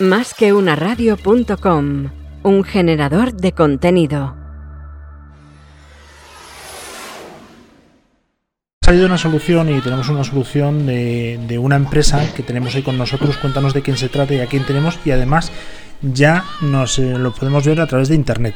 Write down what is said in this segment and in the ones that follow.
Más que una radio.com, un generador de contenido. Ha salido una solución y tenemos una solución de, una empresa que tenemos ahí con nosotros. Cuéntanos de quién se trata y a quién tenemos y además ya nos eh, lo podemos ver a través de internet.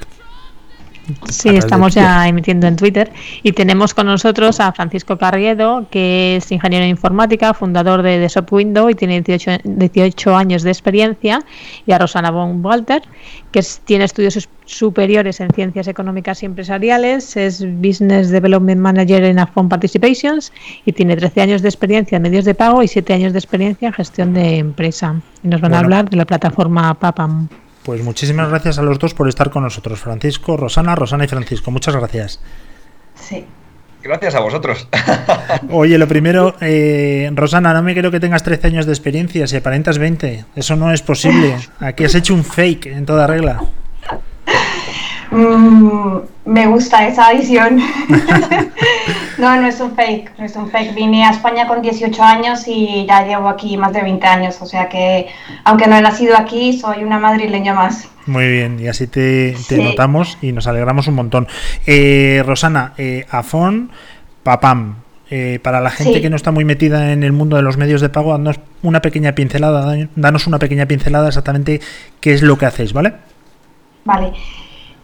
Sí, estamos ya emitiendo en Twitter y tenemos con nosotros a Francisco Carriedo, que es ingeniero en informática, fundador de The Shop Window y tiene 18, 18 años de experiencia, y a Rosana von Walter, que es, tiene estudios superiores en ciencias económicas y empresariales, es Business Development Manager en Afon Participations y tiene 13 años de experiencia en medios de pago y 7 años de experiencia en gestión de empresa. Y nos van bueno. a hablar de la plataforma PAPAM. Pues muchísimas gracias a los dos por estar con nosotros, Francisco, Rosana, Rosana y Francisco. Muchas gracias. Sí. Gracias a vosotros. Oye, lo primero, eh, Rosana, no me creo que tengas 13 años de experiencia, si aparentas 20. Eso no es posible. Aquí has hecho un fake en toda regla. Mm, me gusta esa adición. no, no es un fake, no es un fake. Vine a España con 18 años y ya llevo aquí más de 20 años, o sea que aunque no he nacido aquí, soy una madrileña más. Muy bien, y así te, te sí. notamos y nos alegramos un montón. Eh, Rosana, eh, Afon, Papam, eh, para la gente sí. que no está muy metida en el mundo de los medios de pago, danos una pequeña pincelada, danos una pequeña pincelada exactamente qué es lo que hacéis, ¿vale? Vale.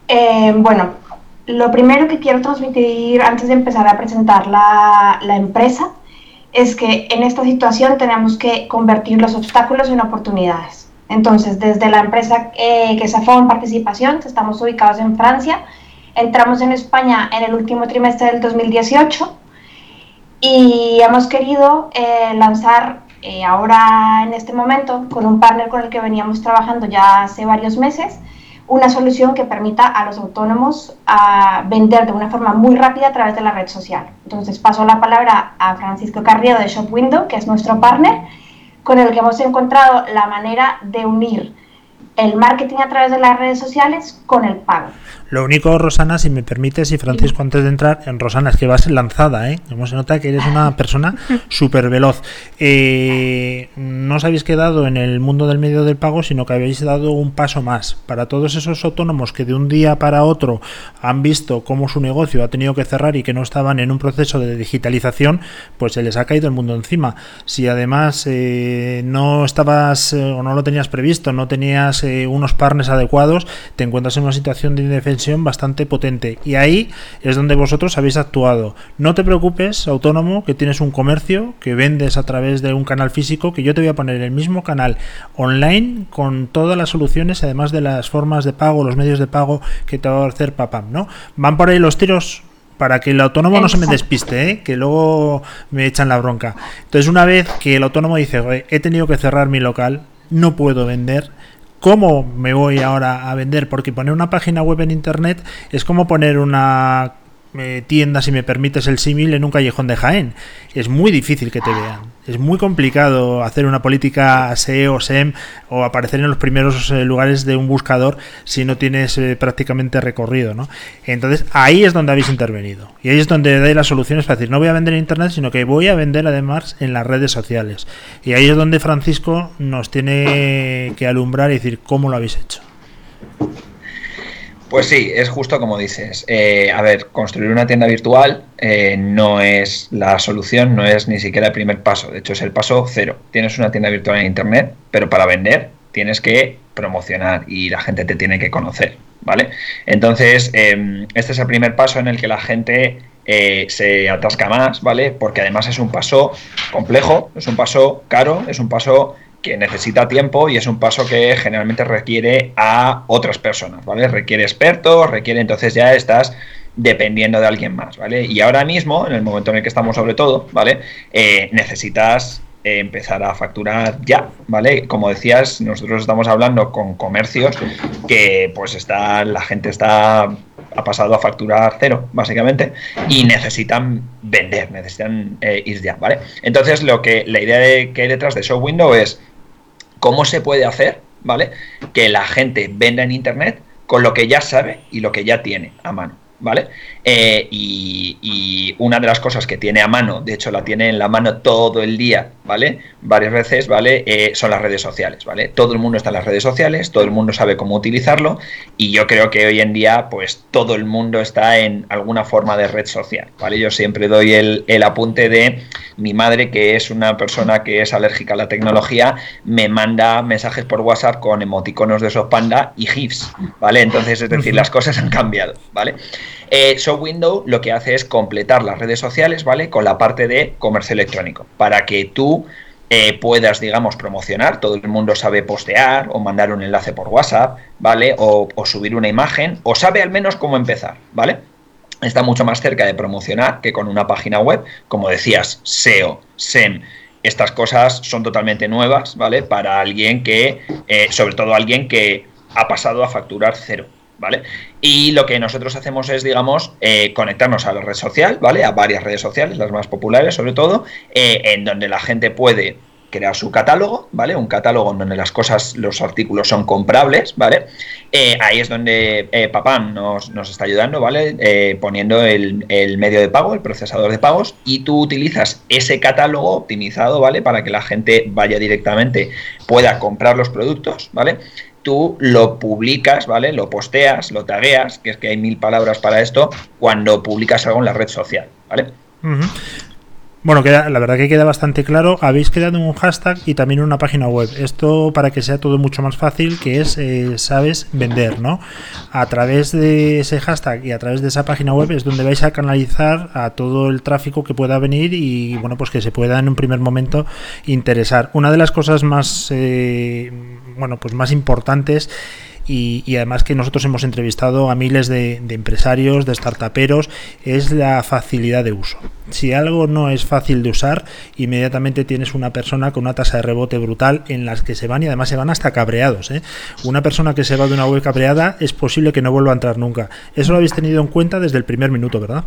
Eh, bueno, lo primero que quiero transmitir antes de empezar a presentar la, la, empresa es que en esta situación tenemos que convertir los obstáculos en oportunidades. Entonces, desde la empresa eh, que es Afon Participación, estamos ubicados en Francia, entramos en España en el último trimestre del 2018 y hemos querido eh, lanzar eh, ahora en este momento con un partner con el que veníamos trabajando ya hace varios meses, una solución que permita a los autónomos vender de una forma muy rápida a través de la red social. Entonces paso la palabra a Francisco Carriedo de Shop Window, que es nuestro partner, con el que hemos encontrado la manera de unir el marketing a través de las redes sociales con el pago. Lo único, Rosana, si me permites, y Francisco, antes de entrar, en Rosana, es que vas lanzada, ¿eh? Como se nota que eres una persona súper veloz. Eh, no os habéis quedado en el mundo del medio del pago, sino que habéis dado un paso más. Para todos esos autónomos que de un día para otro han visto cómo su negocio ha tenido que cerrar y que no estaban en un proceso de digitalización, pues se les ha caído el mundo encima. Si además eh, no estabas eh, o no lo tenías previsto, no tenías eh, unos partners adecuados, te encuentras en una situación de indefensión bastante potente y ahí es donde vosotros habéis actuado. No te preocupes, autónomo, que tienes un comercio, que vendes a través de un canal físico, que yo te voy a poner el mismo canal online con todas las soluciones, además de las formas de pago, los medios de pago que te va a hacer Papam, ¿no? Van por ahí los tiros para que el autónomo Exacto. no se me despiste, ¿eh? que luego me echan la bronca. Entonces, una vez que el autónomo dice, he tenido que cerrar mi local, no puedo vender, ¿Cómo me voy ahora a vender? Porque poner una página web en internet es como poner una eh, tienda, si me permites el símil, en un callejón de Jaén. Es muy difícil que te vean. Es muy complicado hacer una política SEO, SEM o aparecer en los primeros eh, lugares de un buscador si no tienes eh, prácticamente recorrido. ¿no? Entonces ahí es donde habéis intervenido. Y ahí es donde dais las soluciones para decir, no voy a vender en Internet, sino que voy a vender además en las redes sociales. Y ahí es donde Francisco nos tiene que alumbrar y decir cómo lo habéis hecho. Pues sí, es justo como dices. Eh, a ver, construir una tienda virtual eh, no es la solución, no es ni siquiera el primer paso. De hecho, es el paso cero. Tienes una tienda virtual en Internet, pero para vender tienes que promocionar y la gente te tiene que conocer, ¿vale? Entonces, eh, este es el primer paso en el que la gente eh, se atasca más, ¿vale? Porque además es un paso complejo, es un paso caro, es un paso que necesita tiempo y es un paso que generalmente requiere a otras personas, ¿vale? Requiere expertos, requiere entonces ya estás dependiendo de alguien más, ¿vale? Y ahora mismo, en el momento en el que estamos sobre todo, ¿vale? Eh, necesitas empezar a facturar ya, ¿vale? Como decías, nosotros estamos hablando con comercios que pues está, la gente está ha pasado a facturar cero, básicamente, y necesitan vender, necesitan eh, ir ya, ¿vale? Entonces, lo que la idea de, que hay detrás de Show Window es cómo se puede hacer, ¿vale? Que la gente venda en Internet con lo que ya sabe y lo que ya tiene a mano. ¿Vale? Eh, y, una de las cosas que tiene a mano, de hecho la tiene en la mano todo el día, ¿vale? Varias veces, ¿vale? Eh, son las redes sociales, ¿vale? Todo el mundo está en las redes sociales, todo el mundo sabe cómo utilizarlo y yo creo que hoy en día, pues todo el mundo está en alguna forma de red social, ¿vale? Yo siempre doy el, el apunte de mi madre, que es una persona que es alérgica a la tecnología, me manda mensajes por WhatsApp con emoticonos de esos panda y GIFs, ¿vale? Entonces, es decir, las cosas han cambiado, ¿vale? Eh, Window lo que hace es completar las redes sociales, ¿vale? Con la parte de comercio electrónico, para que tú eh, puedas, digamos, promocionar, todo el mundo sabe postear o mandar un enlace por WhatsApp, ¿vale? O, subir una imagen, o sabe al menos cómo empezar, ¿vale? Está mucho más cerca de promocionar que con una página web, como decías, SEO, SEM, estas cosas son totalmente nuevas, ¿vale? Para alguien que, eh, sobre todo alguien que ha pasado a facturar cero, ¿vale? Y lo que nosotros hacemos es, digamos, eh, conectarnos a la red social, ¿vale? A varias redes sociales, las más populares sobre todo, eh, en donde la gente puede crear su catálogo, ¿vale? Un catálogo en donde las cosas, los artículos son comprables, ¿vale? Eh, ahí es donde eh, Papam nos, nos, está ayudando, ¿vale? poniendo el, el, medio de pago, el procesador de pagos, y tú utilizas ese catálogo optimizado, ¿vale? Para que la gente vaya directamente, pueda comprar los productos, ¿vale? Tú lo publicas, ¿vale? Lo posteas, lo tagueas, que es que hay mil palabras para esto, cuando publicas algo en la red social, ¿vale? Bueno, queda, la verdad que queda bastante claro. Habéis creado un hashtag y también una página web. Esto para que sea todo mucho más fácil, que es, eh, sabes, vender, ¿no? A través de ese hashtag y a través de esa página web es donde vais a canalizar a todo el tráfico que pueda venir y, bueno, pues que se pueda en un primer momento interesar. Una de las cosas más, eh, bueno, pues más importantes y, además que nosotros hemos entrevistado a miles de, empresarios, de startuperos, es la facilidad de uso. Si algo no es fácil de usar, inmediatamente tienes una persona con una tasa de rebote brutal en las que se van y además se van hasta cabreados. ¿eh? Una persona que se va de una web cabreada es posible que no vuelva a entrar nunca. Eso lo habéis tenido en cuenta desde el primer minuto, ¿verdad?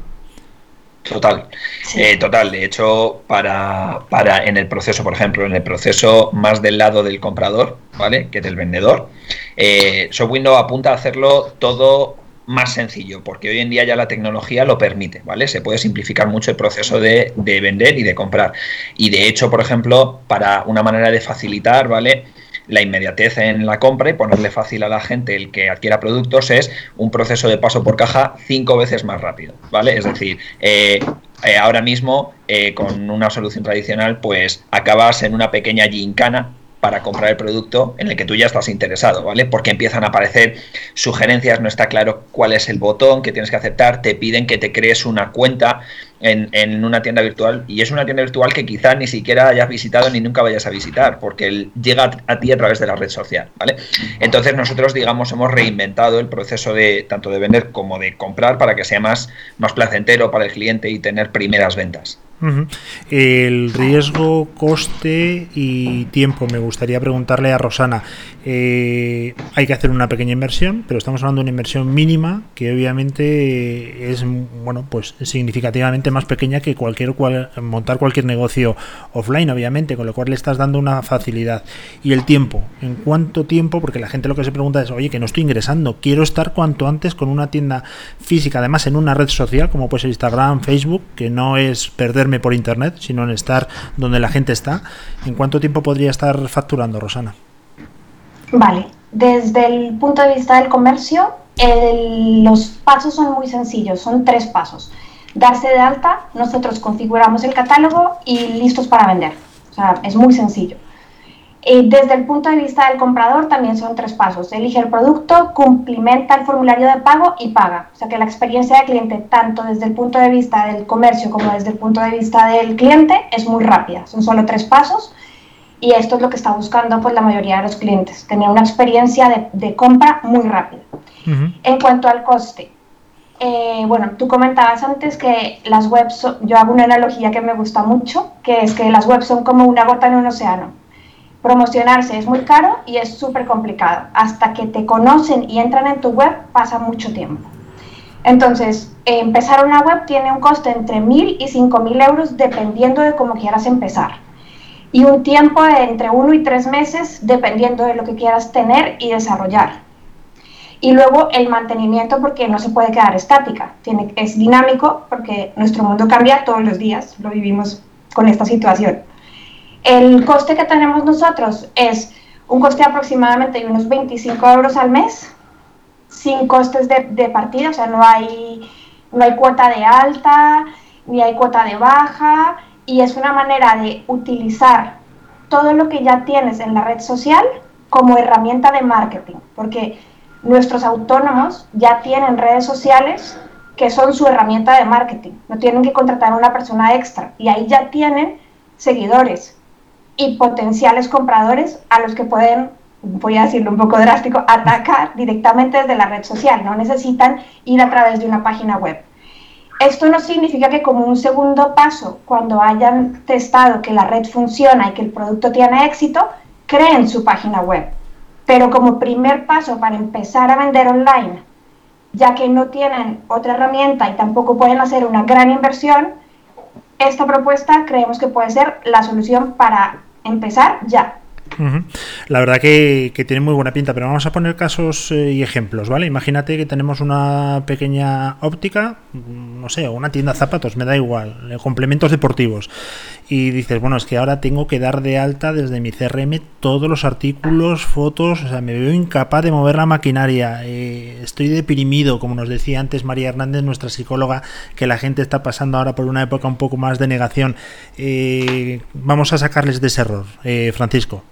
Total, eh, total. De hecho, para, para en el proceso, por ejemplo, en el proceso más del lado del comprador, ¿vale? Que del vendedor, eh, apunta a hacerlo todo más sencillo, porque hoy en día ya la tecnología lo permite, ¿vale? Se puede simplificar mucho el proceso de, de vender y de comprar. Y de hecho, por ejemplo, para una manera de facilitar, ¿vale? la inmediatez en la compra y ponerle fácil a la gente el que adquiera productos es un proceso de paso por caja cinco veces más rápido, ¿vale? Es decir, eh, eh, ahora mismo eh, con una solución tradicional pues acabas en una pequeña gincana para comprar el producto en el que tú ya estás interesado, ¿vale? Porque empiezan a aparecer sugerencias, no está claro cuál es el botón que tienes que aceptar, te piden que te crees una cuenta en, una tienda virtual y es una tienda virtual que quizá ni siquiera hayas visitado ni nunca vayas a visitar, porque llega a, ti a través de la red social, ¿vale? Entonces nosotros, digamos, hemos reinventado el proceso de tanto de vender como de comprar para que sea más, más placentero para el cliente y tener primeras ventas. El riesgo, coste y tiempo. Me gustaría preguntarle a Rosana. Eh, hay que hacer una pequeña inversión, pero estamos hablando de una inversión mínima que obviamente es bueno, pues significativamente más pequeña que cualquier montar cualquier negocio offline, obviamente, con lo cual le estás dando una facilidad. Y el tiempo. ¿En cuánto tiempo? Porque la gente lo que se pregunta es, oye, que no estoy ingresando, quiero estar cuanto antes con una tienda física, además en una red social como puede ser Instagram, Facebook, que no es perderme por internet, sino en estar donde la gente está. ¿En cuánto tiempo podría estar facturando, Rosana? Vale, desde el punto de vista del comercio, los pasos son muy sencillos, son tres pasos. Darse de alta, nosotros configuramos el catálogo y listos para vender. O sea, es muy sencillo. Eh, desde el punto de vista del comprador también son tres pasos. Elige el producto, cumplimenta el formulario de pago y paga. O sea que la experiencia del cliente, tanto desde el punto de vista del comercio como desde el punto de vista del cliente, es muy rápida. Son solo tres pasos y esto es lo que está buscando pues, la mayoría de los clientes, tener una experiencia de, compra muy rápida. En cuanto al coste, eh, bueno, tú comentabas antes que las webs, yo hago una analogía que me gusta mucho, que es que las webs son como una gota en un océano Promocionarse es muy caro y es súper complicado. Hasta que te conocen y entran en tu web pasa mucho tiempo. Entonces, empezar una web tiene un coste entre 1.000 y 5.000 euros dependiendo de cómo quieras empezar. Y un tiempo de entre 1 y 3 meses dependiendo de lo que quieras tener y desarrollar. Y luego el mantenimiento porque no se puede quedar estática, tiene, es dinámico porque nuestro mundo cambia todos los días, lo vivimos con esta situación. El coste que tenemos nosotros es un coste aproximadamente de unos 25 euros al mes, sin costes de, de partida, o sea, no hay, no hay cuota de alta, ni hay cuota de baja, y es una manera de utilizar todo lo que ya tienes en la red social como herramienta de marketing, porque nuestros autónomos ya tienen redes sociales que son su herramienta de marketing, no tienen que contratar a una persona extra y ahí ya tienen seguidores y potenciales compradores a los que pueden, voy a decirlo un poco drástico, atacar directamente desde la red social, no necesitan ir a través de una página web. Esto no significa que como un segundo paso, cuando hayan testado que la red funciona y que el producto tiene éxito, creen su página web pero como primer paso para empezar a vender online, ya que no tienen otra herramienta y tampoco pueden hacer una gran inversión, esta propuesta creemos que puede ser la solución para empezar ya. La verdad que, tiene muy buena pinta, pero vamos a poner casos eh, y ejemplos, ¿vale? Imagínate que tenemos una pequeña óptica, no sé, una tienda de zapatos, me da igual, eh, complementos deportivos. Y dices, bueno, es que ahora tengo que dar de alta desde mi CRM todos los artículos, fotos, o sea, me veo incapaz de mover la maquinaria, eh, estoy deprimido, como nos decía antes María Hernández, nuestra psicóloga, que la gente está pasando ahora por una época un poco más de negación. vamos a sacarles de ese error, Francisco.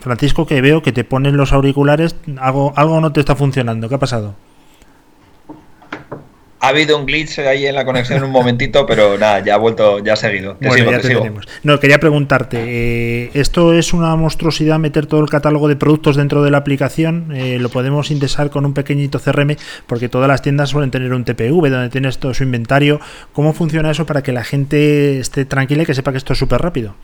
Francisco, que veo que te ponen los auriculares, algo, algo no te está funcionando. ¿Qué ha pasado? Ha habido un glitch ahí en la conexión un momentito, pero nada, ya ha vuelto, ya ha seguido. bueno, ya te, tenemos. No, quería preguntarte, eh, ¿esto es una monstruosidad meter todo el catálogo de productos dentro de la aplicación? Eh, ¿Lo podemos indexar con un pequeñito CRM? Porque todas las tiendas suelen tener un TPV donde tienes todo su inventario. ¿Cómo funciona eso para que la gente esté tranquila y que sepa que esto es súper rápido?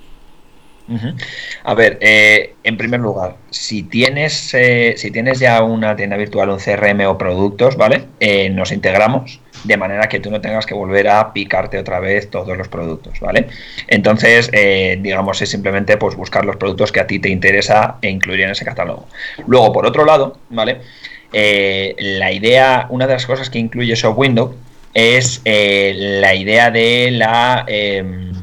A ver, eh, en primer lugar, si tienes, eh, si tienes ya una tienda virtual, un CRM o productos, ¿vale? Eh, nos integramos de manera que tú no tengas que volver a picarte otra vez todos los productos, ¿vale? Entonces, digamos, es simplemente pues, buscar los productos que a ti te interesa e incluir en ese catálogo. Luego, por otro lado, ¿vale? la idea, una de las cosas que incluye ShopWindow es la idea de la em,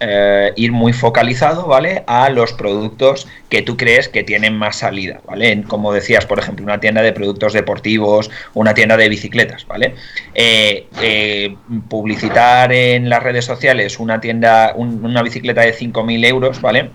eh, ir muy focalizado, ¿vale? A los productos que tú crees que tienen más salida, ¿vale? Como decías, por ejemplo, una tienda de productos deportivos, una tienda de bicicletas, ¿vale? Eh, eh, publicitar en las redes sociales una tienda, una bicicleta de 5.000 euros, ¿vale?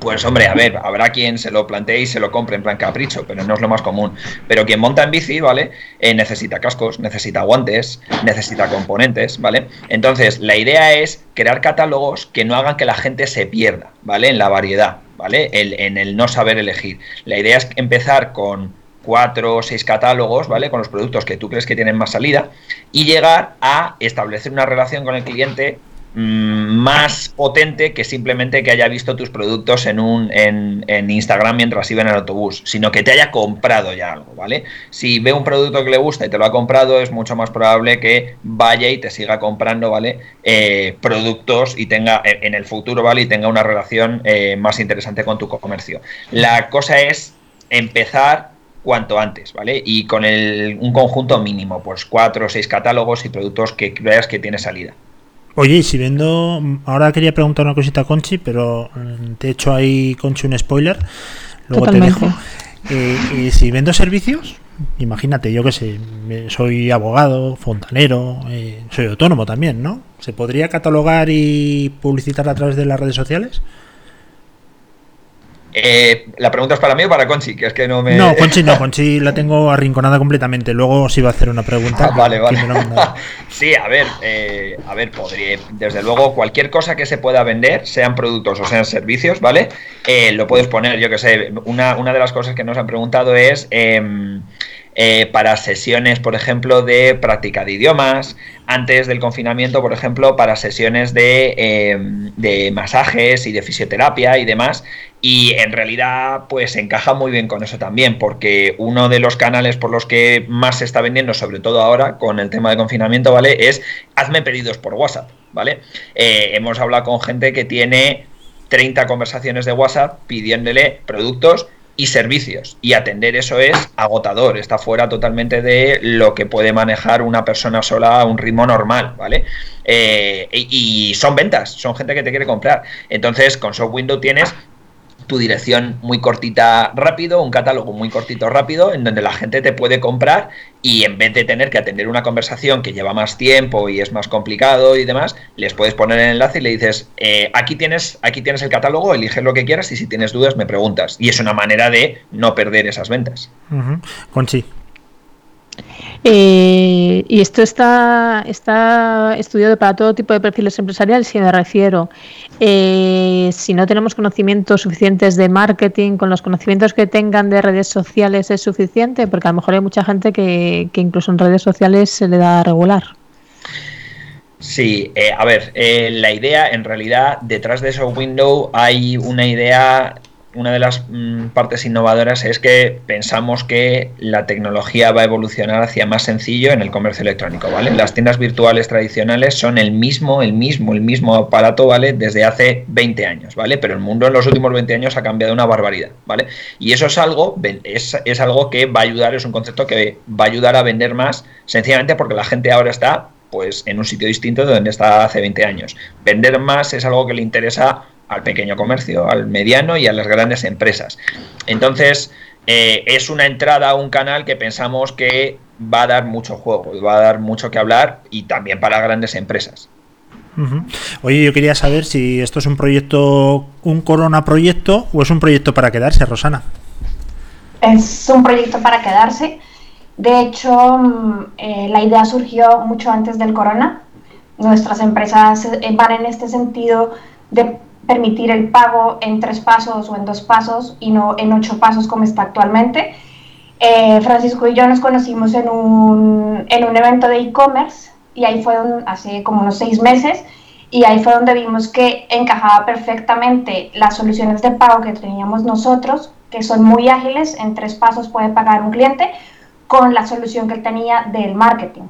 Pues hombre, a ver, habrá quien se lo plantee y se lo compre en plan capricho, pero no es lo más común. Pero quien monta en bici, ¿vale? Eh, necesita cascos, necesita guantes, necesita componentes, ¿vale? Entonces, la idea es crear catálogos que no hagan que la gente se pierda, ¿vale? En la variedad, ¿vale? en el no saber elegir. La idea es empezar con cuatro o seis catálogos, ¿vale? Con los productos que tú crees que tienen más salida y llegar a establecer una relación con el cliente más potente que simplemente que haya visto tus productos en un en, Instagram mientras iba en el autobús, sino que te haya comprado ya algo, ¿vale? Si ve un producto que le gusta y te lo ha comprado, es mucho más probable que vaya y te siga comprando, ¿vale? Eh, productos y tenga en el futuro, ¿vale? Y tenga una relación eh, más interesante con tu comercio. La cosa es empezar cuanto antes, ¿vale? Y con el, un conjunto mínimo, pues cuatro o seis catálogos y productos que veas que tiene salida. Oye, y si vendo, ahora quería preguntar una cosita a Conchi, pero mm, te he hecho ahí, Conchi, un spoiler, luego te dejo. Eh, y si vendo servicios, imagínate, yo que sé, soy abogado, fontanero, eh, soy autónomo también, ¿no? ¿Se podría catalogar y publicitar a través de las redes sociales? Eh, la pregunta es para mí o para Conchi, que es que no me. No, Conchi no, Conchi la tengo arrinconada completamente. Luego sí va a hacer una pregunta. Ah, vale, vale. sí, a ver, eh, a ver, podría. Desde luego, cualquier cosa que se pueda vender, sean productos o sean servicios, ¿vale? Eh, lo puedes poner, yo que sé. Una, una de las cosas que nos han preguntado es. Em, eh, para sesiones, por ejemplo, de práctica de idiomas, antes del confinamiento, por ejemplo, para sesiones de, em, de, masajes y de fisioterapia y demás. Y en realidad, pues encaja muy bien con eso también, porque uno de los canales por los que más se está vendiendo, sobre todo ahora con el tema de confinamiento, ¿vale? Es hazme pedidos por WhatsApp, ¿vale? Eh, hemos hablado con gente que tiene 30 conversaciones de WhatsApp pidiéndole productos y servicios. Y atender eso es agotador, está fuera totalmente de lo que puede manejar una persona sola a un ritmo normal, ¿vale? Eh, y, y, son ventas, son gente que te quiere comprar. Entonces, con Shop Window tienes tu dirección muy cortita rápido, un catálogo muy cortito rápido, en donde la gente te puede comprar y en vez de tener que atender una conversación que lleva más tiempo y es más complicado y demás, les puedes poner el enlace y le dices, eh, aquí, tienes, aquí tienes el catálogo, eliges lo que quieras y si tienes dudas me preguntas. Y es una manera de no perder esas ventas. Conchi. Eh, y esto está, está estudiado para todo tipo de perfiles empresariales, si me refiero. Eh, si no tenemos conocimientos suficientes de marketing, con los conocimientos que tengan de redes sociales es suficiente, porque a lo mejor hay mucha gente que, incluso en redes sociales se le da regular. Sí, eh, a ver, la idea en realidad detrás de esos window hay una idea una de las mm, partes innovadoras es que pensamos que la tecnología va a evolucionar hacia más sencillo en el comercio electrónico, ¿vale? Las tiendas virtuales tradicionales son el mismo, el mismo, el mismo aparato, ¿vale? Desde hace 20 años, ¿vale? Pero el mundo en los últimos 20 años ha cambiado una barbaridad, ¿vale? Y eso es algo, es, es algo que va a ayudar, es un concepto que va a ayudar a vender más, sencillamente porque la gente ahora está pues en un sitio distinto de donde estaba hace 20 años. Vender más es algo que le interesa al pequeño comercio, al mediano y a las grandes empresas. Entonces, eh, es una entrada a un canal que pensamos que va a dar mucho juego, va a dar mucho que hablar y también para grandes empresas. Oye, yo quería saber si esto es un proyecto, un corona proyecto o es un proyecto para quedarse, Rosana. Es un proyecto para quedarse. De hecho, mm, eh, la idea surgió mucho antes del corona. Nuestras empresas eh, van en este sentido de permitir el pago en tres pasos o en dos pasos y no en ocho pasos como está actualmente. Eh, Francisco y yo nos conocimos en un, en un evento de e-commerce y ahí fue hace como unos seis meses y ahí fue donde vimos que encajaba perfectamente las soluciones de pago que teníamos nosotros, que son muy ágiles, en tres pasos puede pagar un cliente, con la solución que él tenía del marketing.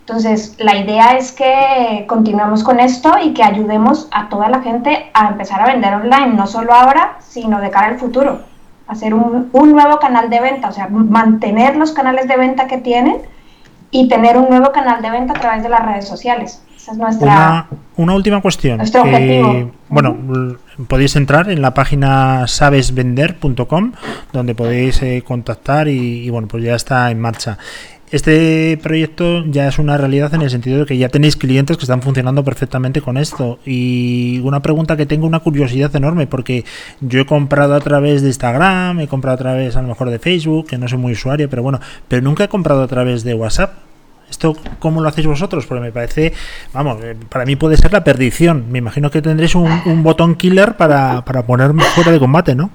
Entonces, la idea es que continuemos con esto y que ayudemos a toda la gente a empezar a vender online, no solo ahora, sino de cara al futuro. Hacer un, nuevo canal de venta, o sea, mantener los canales de venta que tienen y tener un nuevo canal de venta a través de las redes sociales. Esa es nuestra. Una, última cuestión. Nuestro objetivo. bueno, podéis entrar en la página sabesvender.com, donde podéis eh, contactar y, y, bueno, pues ya está en marcha. Este proyecto ya es una realidad en el sentido de que ya tenéis clientes que están funcionando perfectamente con esto. Y una pregunta que tengo una curiosidad enorme, porque yo he comprado a través de Instagram, he comprado a través a lo mejor de Facebook, que no soy muy usuario, pero bueno, pero nunca he comprado a través de WhatsApp. ¿Esto cómo lo hacéis vosotros? Porque me parece, vamos, eh, para mí puede ser la perdición. Me imagino que tendréis un, un botón killer para, para ponerme fuera de combate, ¿no?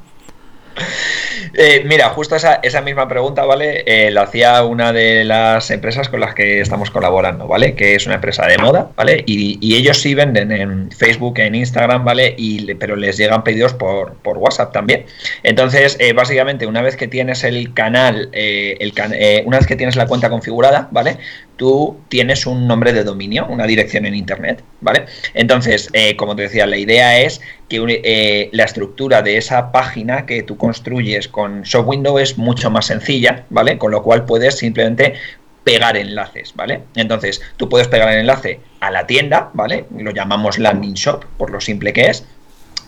Eh, mira, justo esa, esa, misma pregunta, ¿vale? Eh, la hacía una de las empresas con las que estamos colaborando, ¿vale? Que es una empresa de moda, ¿vale? Y, ellos sí venden en Facebook, en Instagram, ¿vale? Y, pero les llegan pedidos por, por WhatsApp también. Entonces, eh, básicamente, una vez que tienes el canal, el una vez que tienes la cuenta configurada, ¿vale? Tú tienes un nombre de dominio, una dirección en Internet, ¿vale? Entonces, como te decía, la idea es eh, la estructura de esa página que tú construyes con ShopWindow es mucho más sencilla, ¿vale? Con lo cual puedes simplemente pegar enlaces, ¿vale? Entonces, tú puedes pegar el enlace a la tienda, ¿vale? Lo llamamos landing shop por lo simple que es.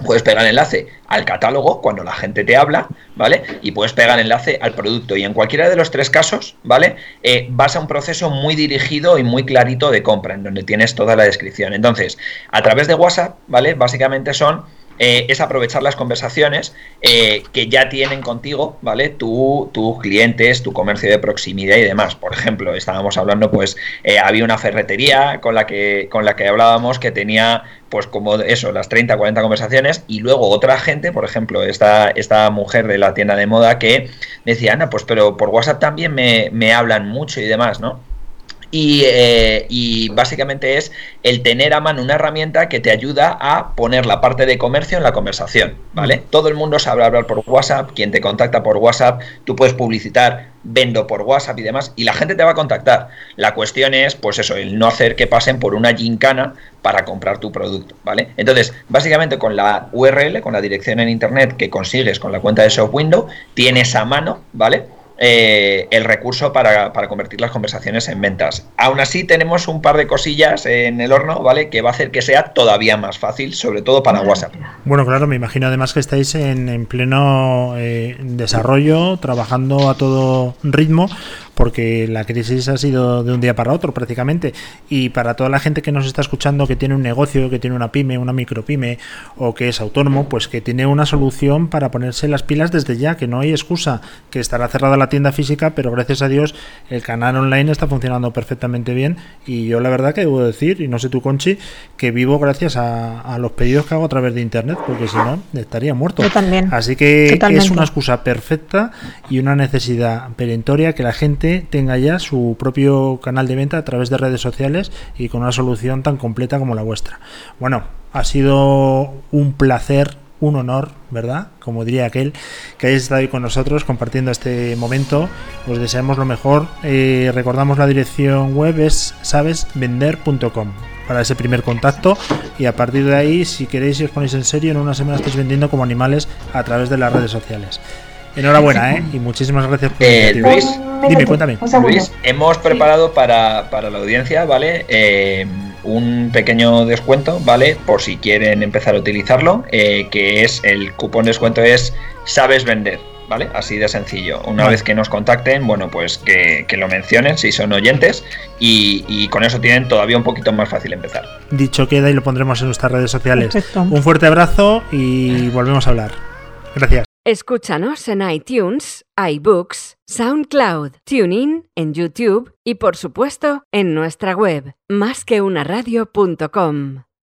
Puedes pegar enlace al catálogo cuando la gente te habla, ¿vale? Y puedes pegar enlace al producto. Y en cualquiera de los tres casos, ¿vale? Eh, vas a un proceso muy dirigido y muy clarito de compra, en donde tienes toda la descripción. Entonces, a través de WhatsApp, ¿vale? Básicamente son eh, es aprovechar las conversaciones eh, que ya tienen contigo, ¿vale? tus clientes, tu comercio de proximidad y demás. Por ejemplo, estábamos hablando, pues, eh, había una ferretería con la que, con la que hablábamos que tenía, pues, como eso, las 30, 40 conversaciones, y luego otra gente, por ejemplo, esta, esta mujer de la tienda de moda que decía, Ana, pues, pero por WhatsApp también me, me hablan mucho y demás, ¿no? Eh, y, básicamente es el tener a mano una herramienta que te ayuda a poner la parte de comercio en la conversación, ¿vale? Mm. Todo el mundo sabe hablar por WhatsApp, quien te contacta por WhatsApp, tú puedes publicitar, vendo por WhatsApp y demás, y la gente te va a contactar. La cuestión es, pues eso, el no hacer que pasen por una gincana para comprar tu producto, ¿vale? Entonces, básicamente con la URL, con la dirección en Internet que consigues con la cuenta de ShopWindow, tienes a mano, ¿vale? Eh, el recurso para, convertir las conversaciones en ventas. Aún así, tenemos un par de cosillas en el horno, ¿vale? Que va a hacer que sea todavía más fácil, sobre todo para WhatsApp. Bueno, claro, me imagino además que estáis en, pleno eh, desarrollo, trabajando a todo ritmo porque la crisis ha sido de un día para otro prácticamente. Y para toda la gente que nos está escuchando, que tiene un negocio, que tiene una pyme, una micropyme o que es autónomo, pues que tiene una solución para ponerse las pilas desde ya, que no hay excusa, que estará cerrada la tienda física, pero gracias a Dios el canal online está funcionando perfectamente bien. Y yo la verdad que debo decir, y no sé tú Conchi, que vivo gracias a, los pedidos que hago a través de internet, porque si no estaría muerto. Yo también. Así que es una excusa perfecta y una necesidad perentoria que la gente tenga ya su propio canal de venta a través de redes sociales y con una solución tan completa como la vuestra. Bueno, ha sido un placer un honor, ¿verdad? Como diría aquel, que hayáis estado con nosotros compartiendo este momento. Os deseamos lo mejor. Eh, recordamos la dirección web es sabesvender.com para ese primer contacto y a partir de ahí, si queréis y os ponéis en serio, en una semana estáis vendiendo como animales a través de las redes sociales. Enhorabuena, ¿eh? Y muchísimas gracias por eh, Luis, dime, cuéntame. Luis, hemos preparado para, la audiencia, ¿vale? Eh, un pequeño descuento, ¿vale? Por si quieren empezar a utilizarlo, eh, que es el cupón de descuento es Sabes Vender, ¿vale? Así de sencillo. Una vez que nos contacten, bueno, pues que, lo mencionen si son oyentes y, y, con eso tienen todavía un poquito más fácil empezar. Dicho queda y lo pondremos en nuestras redes sociales. Un fuerte abrazo y volvemos a hablar. Gracias. Escúchanos en iTunes, iBooks, SoundCloud, TuneIn, en YouTube y por supuesto en nuestra web, másqueunaradio.com.